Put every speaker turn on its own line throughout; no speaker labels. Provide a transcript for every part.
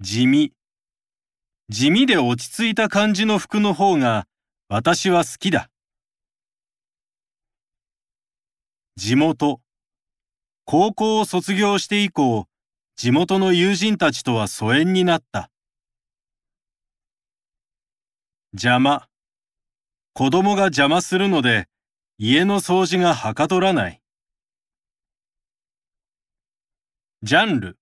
地味。地味で落ち着いた感じの服の方が私は好きだ。地元。高校を卒業して以降、地元の友人たちとは疎遠になった。邪魔。子供が邪魔するので、家の掃除がはかどらない。ジャンル。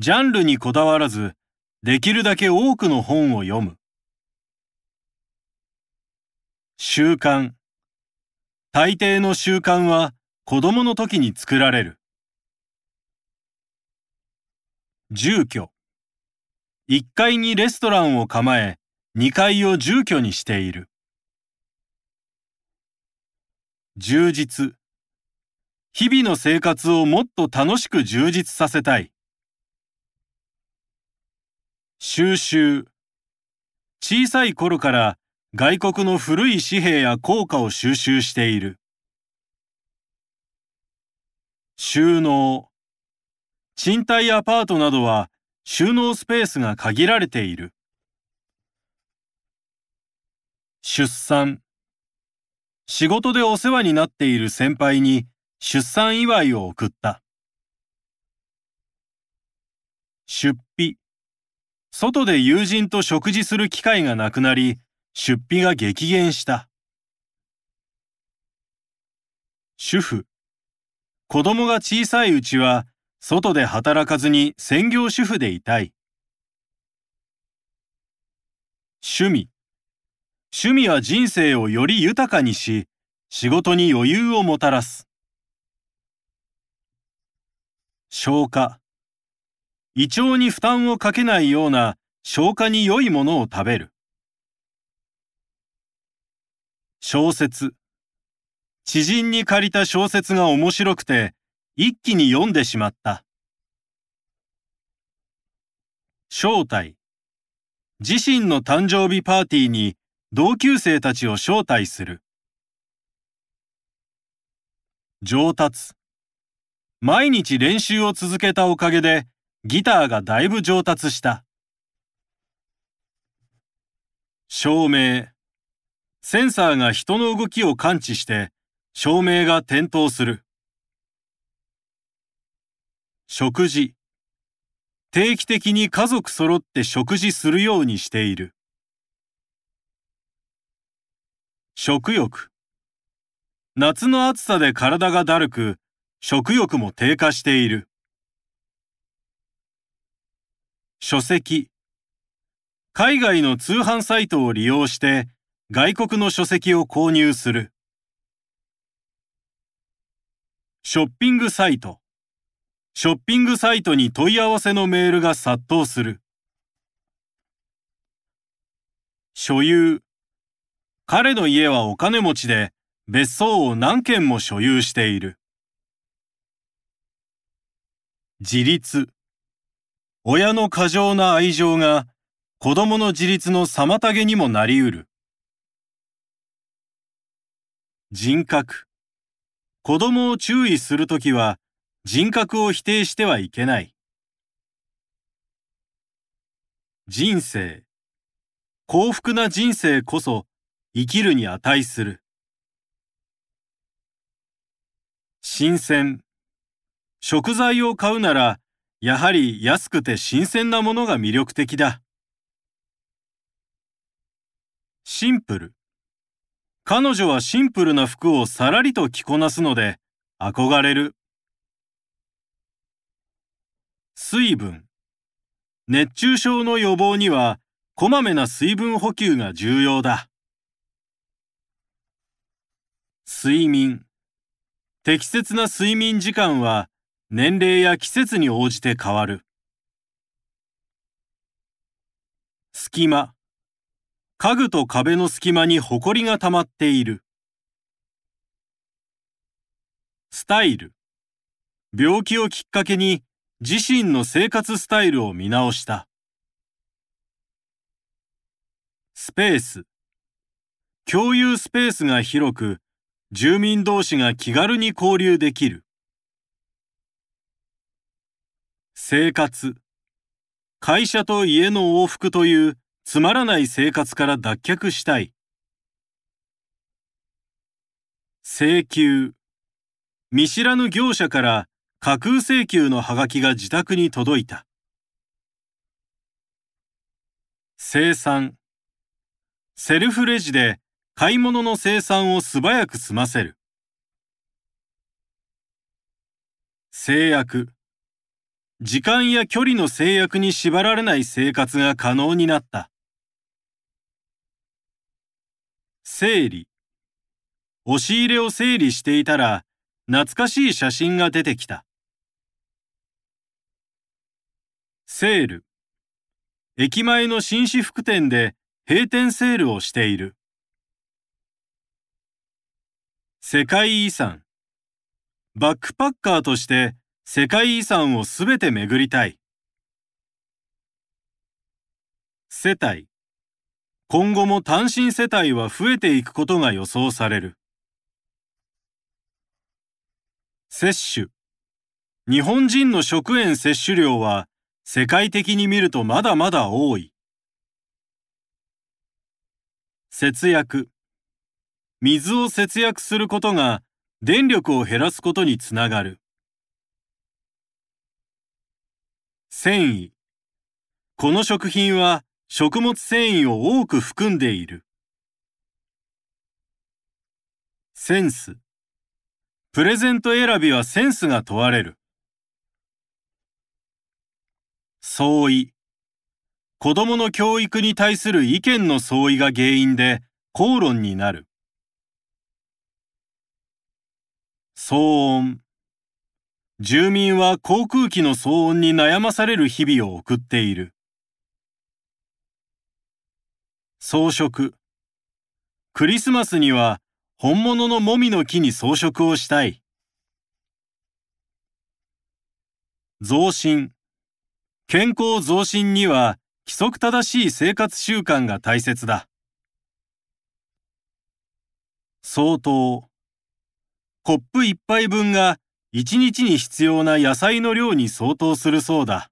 ジャンルにこだわらず、できるだけ多くの本を読む。習慣。大抵の習慣は子供の時に作られる。住居。1階にレストランを構え、2階を住居にしている。充実。日々の生活をもっと楽しく充実させたい。収集。小さい頃から外国の古い紙幣や硬貨を収集している。収納。賃貸アパートなどは収納スペースが限られている。出産。仕事でお世話になっている先輩に出産祝いを送った。出費。外で友人と食事する機会がなくなり、出費が激減した。主婦。子供が小さいうちは、外で働かずに専業主婦でいたい。趣味。趣味は人生をより豊かにし、仕事に余裕をもたらす。消化。胃腸に負担をかけないような消化に良いものを食べる。小説。知人に借りた小説が面白くて、一気に読んでしまった。招待。自身の誕生日パーティーに同級生たちを招待する。上達。毎日練習を続けたおかげでギターがだいぶ上達した。照明。センサーが人の動きを感知して照明が点灯する。食事。定期的に家族揃って食事するようにしている。食欲。夏の暑さで体がだるく、食欲も低下している。書籍。海外の通販サイトを利用して外国の書籍を購入する。ショッピングサイト。ショッピングサイトに問い合わせのメールが殺到する。所有。彼の家はお金持ちで別荘を何軒も所有している。自立。親の過剰な愛情が子供の自立の妨げにもなり得る。人格。子供を注意するときは人格を否定してはいけない。人生。幸福な人生こそ生きるに値する。新鮮。食材を買うならやはり安くて新鮮なものが魅力的だ。シンプル。彼女はシンプルな服をさらりと着こなすので憧れる。水分。熱中症の予防にはこまめな水分補給が重要だ。睡眠。適切な睡眠時間は年齢や季節に応じて変わる。隙間。家具と壁の隙間にホコリが溜まっている。スタイル。病気をきっかけに自身の生活スタイルを見直した。スペース。共有スペースが広く、住民同士が気軽に交流できる。生活会社と家の往復というつまらない生活から脱却したい。請求。見知らぬ業者から架空請求のハガキが自宅に届いた。生産。セルフレジで買い物の生産を素早く済ませる。制約。時間や距離の制約に縛られない生活が可能になった。整理。押し入れを整理していたら、懐かしい写真が出てきた。セール。駅前の紳士服店で閉店セールをしている。世界遺産。バックパッカーとして世界遺産をすべて巡りたい。世帯。今後も単身世帯は増えていくことが予想される。接種。日本人の食塩摂取量は世界的に見るとまだまだ多い。節約。水を節約することが電力を減らすことにつながる。繊維。この食品は食物繊維を多く含んでいる。センス。プレゼント選びはセンスが問われる。相違。子供の教育に対する意見の相違が原因で口論になる。騒音。住民は航空機の騒音に悩まされる日々を送っている。装飾。クリスマスには本物のもみの木に装飾をしたい。増進。健康増進には規則正しい生活習慣が大切だ。相当。コップ一杯分が一日に必要な野菜の量に相当するそうだ。